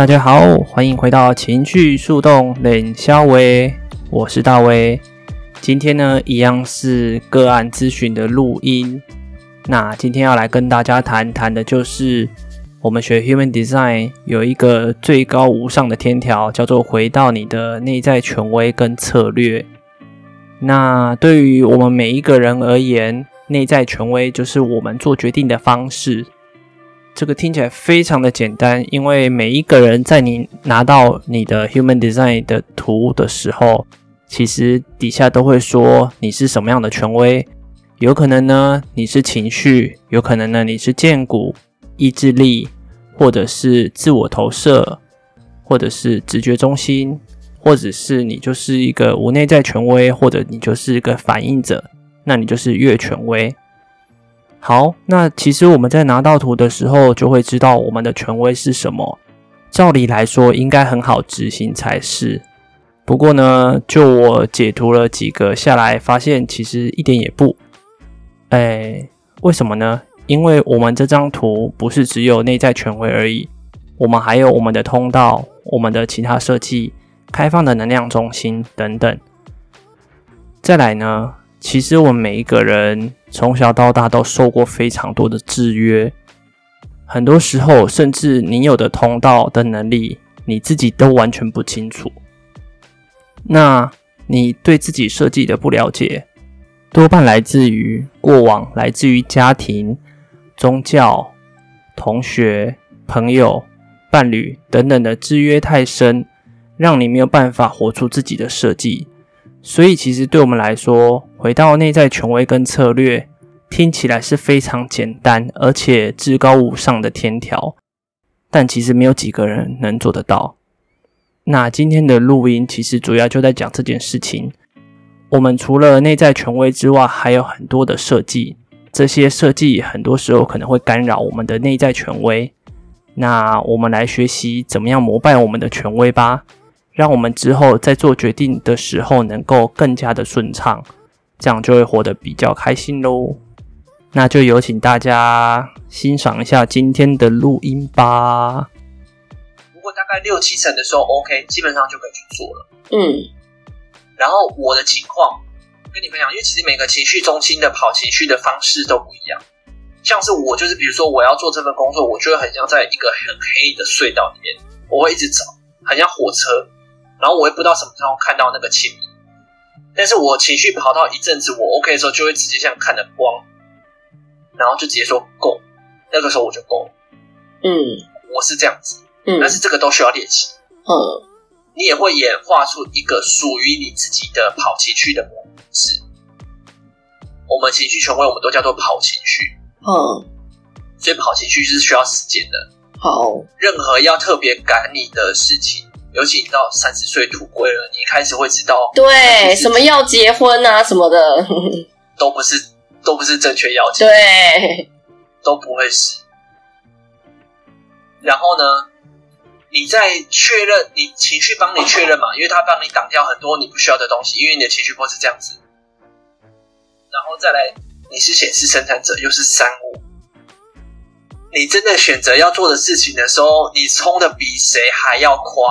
大家好，欢迎回到情绪树洞冷肖威，我是大威。今天呢，一样是个案咨询的录音。那今天要来跟大家谈谈的，就是我们学 Human Design 有一个最高无上的天条，叫做回到你的内在权威跟策略。那对于我们每一个人而言，内在权威就是我们做决定的方式。这个听起来非常的简单，因为每一个人在你拿到你的 Human Design 的图的时候，其实底下都会说你是什么样的权威。有可能呢，你是情绪；有可能呢，你是荐骨、意志力，或者是自我投射，或者是直觉中心，或者是你就是一个无内在权威，或者你就是一个反应者，那你就是越权威。好，那其实我们在拿到图的时候，就会知道我们的权威是什么。照理来说，应该很好执行才是。不过呢，就我解图了几个下来，发现其实一点也不。哎，为什么呢？因为我们这张图不是只有内在权威而已，我们还有我们的通道、我们的其他设计、开放的能量中心等等。再来呢，其实我们每一个人。从小到大都受过非常多的制约，很多时候甚至你有的通道的能力，你自己都完全不清楚。那你对自己设计的不了解，多半来自于过往，来自于家庭、宗教、同学、朋友、伴侣等等的制约太深，让你没有办法活出自己的设计。所以，其实对我们来说，回到内在权威跟策略，听起来是非常简单，而且至高无上的天条，但其实没有几个人能做得到。那今天的录音其实主要就在讲这件事情。我们除了内在权威之外，还有很多的设计，这些设计很多时候可能会干扰我们的内在权威。那我们来学习怎么样膜拜我们的权威吧。让我们之后在做决定的时候能够更加的顺畅，这样就会活得比较开心喽。那就有请大家欣赏一下今天的录音吧。如果大概六七成的时候 OK，基本上就可以去做了。嗯。然后我的情况跟你们讲，因为其实每个情绪中心的跑情绪的方式都不一样。像是我就是，比如说我要做这份工作，我就会很像在一个很黑的隧道里面，我会一直找，很像火车。然后我也不知道什么时候看到那个清明，但是我情绪跑到一阵子我 OK 的时候，就会直接这样看着光，然后就直接说够，那个时候我就够了。嗯，我是这样子，嗯，但是这个都需要练习。嗯，你也会演化出一个属于你自己的跑情绪的模式。我们情绪权威，我们都叫做跑情绪。嗯，所以跑情绪是需要时间的。好，任何要特别赶你的事情。尤其你到三十岁土归了，你开始会知道，对，什么要结婚啊什么的，都不是，都不是正确要件，对，都不会是。然后呢，你在确认，你情绪帮你确认嘛，因为他帮你挡掉很多你不需要的东西，因为你的情绪波是这样子。然后再来，你是显示生产者，又是三五。你真的选择要做的事情的时候，你冲的比谁还要快。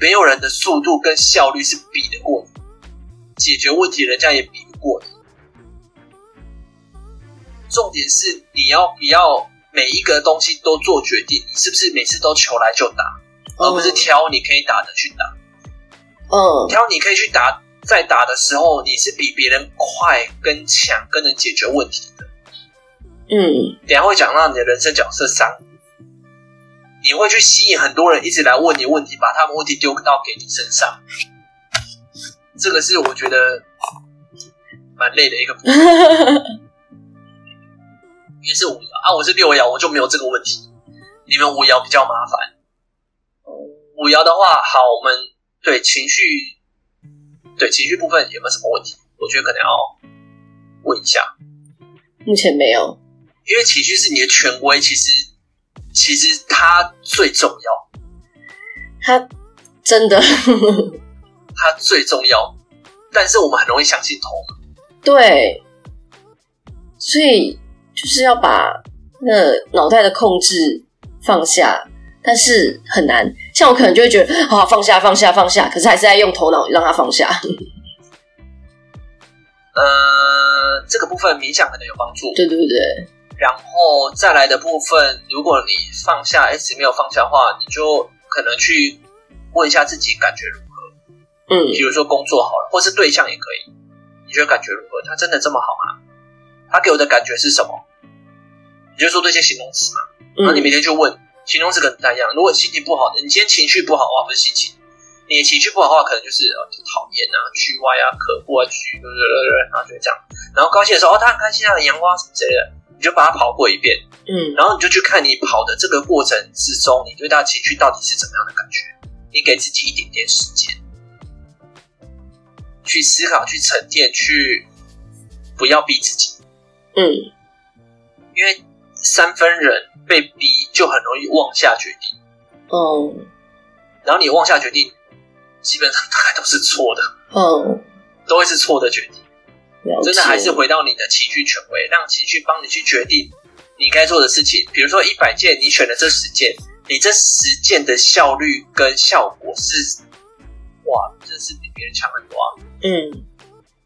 没有人的速度跟效率是比得过你，解决问题人家也比不过你。重点是你要不要每一个东西都做决定，你是不是每次都求来就打，而不是挑你可以打的去打。嗯，挑你可以去打，在打的时候你是比别人快、跟强、更能解决问题的。嗯，等下会讲到你的人生角色三，你会去吸引很多人一直来问你问题，把他们问题丢到给你身上。这个是我觉得蛮累的一个部分，因为是五爻啊，我是六爻，我就没有这个问题。你们五爻比较麻烦。五爻的话，好，我们对情绪，对情绪部分有没有什么问题？我觉得可能要问一下。目前没有，因为情绪是你的权威，其实其实它最重要。它真的，它最重要，但是我们很容易相信头。对，所以就是要把那脑袋的控制放下。但是很难，像我可能就会觉得啊，放下，放下，放下，可是还是在用头脑让它放下。呃，这个部分冥想可能有帮助。对对对。然后再来的部分，如果你放下，一直没有放下的话，你就可能去问一下自己感觉如何。嗯。比如说工作好了，或是对象也可以，你觉得感觉如何？他真的这么好吗？他给我的感觉是什么？你就说这些形容词嘛。然后你每天就问。嗯形容词可能不太一样。如果心情不好，你今天情绪不好的话，不是心情，你情绪不好的话，可能就是呃讨厌啊、局外啊、可恶啊、局，对对对对，然后就这样。然后高兴的时候，哦，他很开心啊，很阳光什么之类的，你就把它跑过一遍，嗯，然后你就去看你跑的这个过程之中，你对他情绪到底是怎么样的感觉？你给自己一点点时间去思考、去沉淀、去不要逼自己，嗯，因为三分人。被逼就很容易妄下决定，哦，然后你妄下决定，基本上大概都是错的，哦，都会是错的决定。真的还是回到你的情绪权威，让情绪帮你去决定你该做的事情。比如说一百件，你选了这十件，你这十件的效率跟效果是，哇，真是比别人强很多啊。嗯，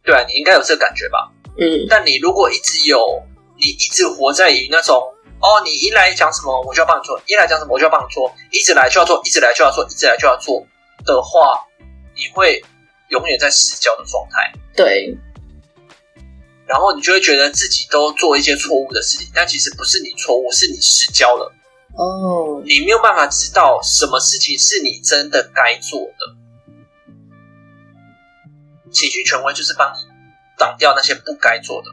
对啊，你应该有这个感觉吧？嗯，但你如果一直有，你一直活在于那种。哦，你一来讲什么，我就要帮你做；一来讲什么，我就要帮你做。一直来就要做，一直来就要做，一直来就要做的话，你会永远在失焦的状态。对。然后你就会觉得自己都做一些错误的事情，但其实不是你错误，是你失焦了。哦。你没有办法知道什么事情是你真的该做的。情绪权威就是帮你挡掉那些不该做的，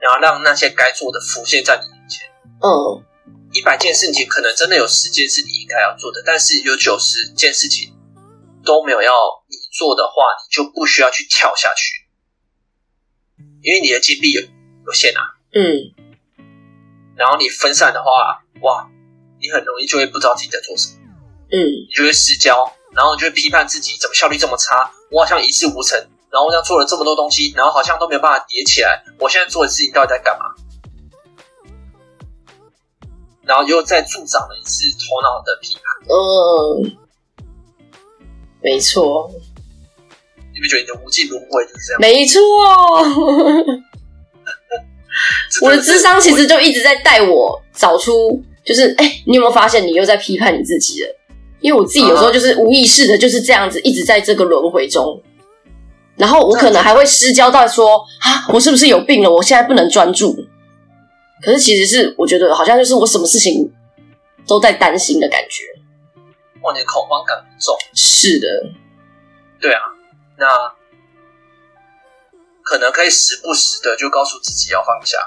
然后让那些该做的浮现在你面前。嗯，一百件事情可能真的有十件是你应该要做的，但是有九十件事情都没有要你做的话，你就不需要去跳下去，因为你的精力有有限啊。嗯，然后你分散的话，哇，你很容易就会不知道自己在做什么。嗯，你就会失焦，然后你就会批判自己怎么效率这么差，我好像一事无成，然后这样做了这么多东西，然后好像都没有办法叠起来，我现在做的事情到底在干嘛？然后又再助长了一次头脑的批判。嗯，没错。你不觉得你的无尽轮回就是这样？没错。我的智商其实就一直在带我找出，就是哎、欸，你有没有发现你又在批判你自己了？因为我自己有时候就是无意识的就是这样子，一直在这个轮回中。然后我可能还会失焦到说啊，我是不是有病了？我现在不能专注。可是其实是我觉得好像就是我什么事情都在担心的感觉。哇，你的恐慌感很重。是的，对啊，那可能可以时不时的就告诉自己要放下，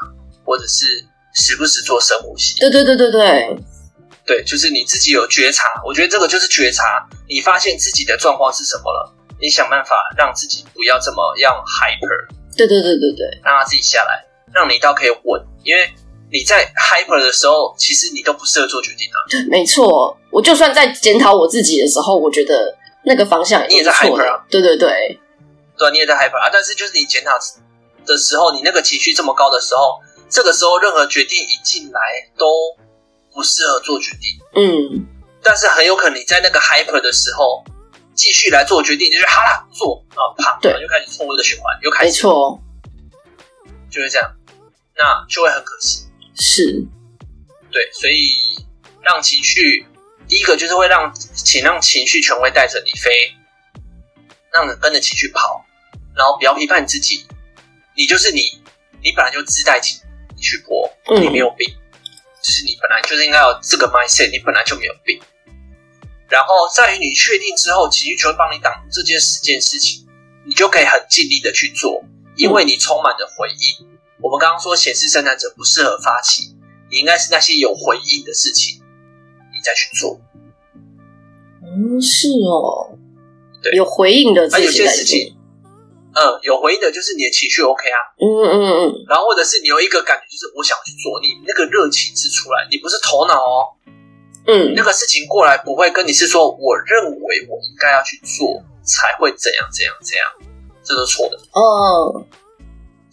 或者是时不时做深呼吸。对对对对对，对，就是你自己有觉察。我觉得这个就是觉察，你发现自己的状况是什么了，你想办法让自己不要这么样 hyper。对对对对对，让他自己下来，让你倒可以稳，因为。你在 hyper 的时候，其实你都不适合做决定啊。对，没错。我就算在检讨我自己的时候，我觉得那个方向也你也在 hyper 啊。对对对，对，你也在 hyper 啊。但是就是你检讨的时候，你那个情绪这么高的时候，这个时候任何决定一进来都不适合做决定。嗯。但是很有可能你在那个 hyper 的时候继续来做决定，就是好啦，做啊，啪，对，就开始错误的循环，又开始，没错，就是这样，那就会很可惜。是，对，所以让情绪，第一个就是会让，请让情绪权威带着你飞，让你跟着情绪跑，然后不要批判自己，你就是你，你本来就自带情绪波，你没有病，嗯、就是你本来就是应该有这个 mindset，你本来就没有病。然后在于你确定之后，情绪就会帮你挡住这件十件事情，你就可以很尽力的去做，因为你充满着回应。我们刚刚说显示生产者不适合发起，你应该是那些有回应的事情，你再去做。嗯，是哦，对，有回应的自己、啊、有些事情，嗯，有回应的就是你的情绪 OK 啊，嗯嗯嗯，然后或者是你有一个感觉，就是我想去做，你那个热情是出来，你不是头脑哦，嗯，那个事情过来不会跟你是说，我认为我应该要去做才会怎样怎样怎样，这是错的。哦，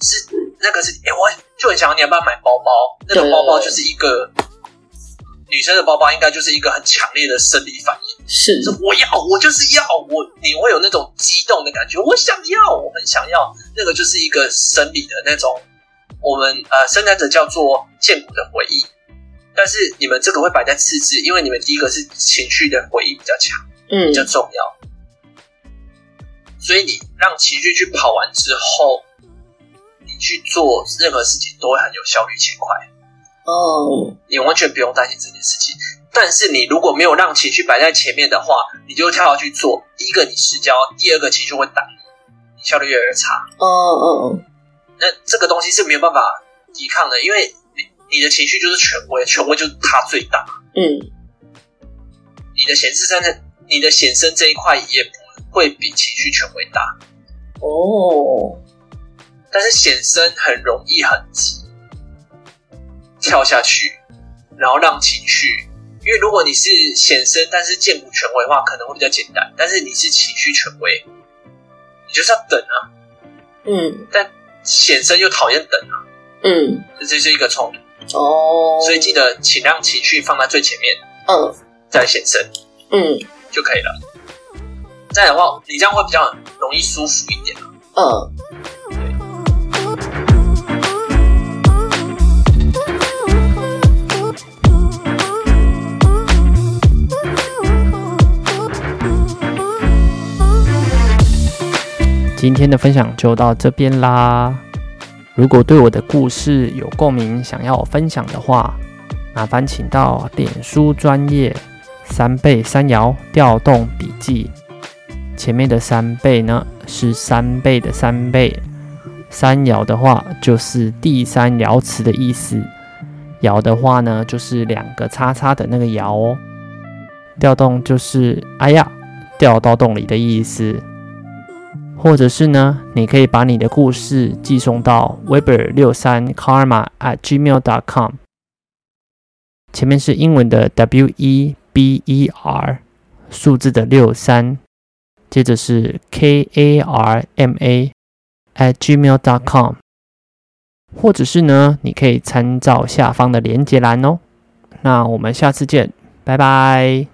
是那个是，哎，我就很想要你要不要买包包，那个包包就是一个。女生的包包应该就是一个很强烈的生理反应，是，是我要，我就是要，我你会有那种激动的感觉，我想要，我很想要，那个就是一个生理的那种，我们呃生产者叫做荐骨的回忆，但是你们这个会摆在次之，因为你们第一个是情绪的回忆比较强，嗯，比较重要，所以你让情绪去跑完之后，你去做任何事情都会很有效率且快。哦，你完全不用担心这件事情。但是你如果没有让情绪摆在前面的话，你就跳下去做。第一个你失焦，第二个情绪会打你，效率越来越差。哦哦哦，那这个东西是没有办法抵抗的，因为你你的情绪就是权威，权威就是它最大。嗯，你的显示生的，你的显身这一块也不会比情绪权威大。哦，但是显身很容易很急。跳下去，然后让情绪，因为如果你是显身，但是见不权威的话，可能会比较简单。但是你是情绪权威，你就是要等啊。嗯，但显身又讨厌等啊。嗯，这就是一个冲突。哦，所以记得，请让情绪放在最前面。嗯，再显身，嗯，就可以了。这样的话，你这样会比较容易舒服一点。嗯。今天的分享就到这边啦。如果对我的故事有共鸣，想要我分享的话，麻烦请到脸书专业三倍三爻调动笔记。前面的三倍呢，是三倍的三倍，三爻的话就是第三爻辞的意思。爻的话呢，就是两个叉叉的那个爻哦。调动就是哎呀，掉到洞里的意思。或者是呢，你可以把你的故事寄送到 weber 六三 karma at gmail dot com，前面是英文的 W E B E R，数字的六三，接着是 K A R M A at gmail dot com，或者是呢，你可以参照下方的连结栏哦。那我们下次见，拜拜。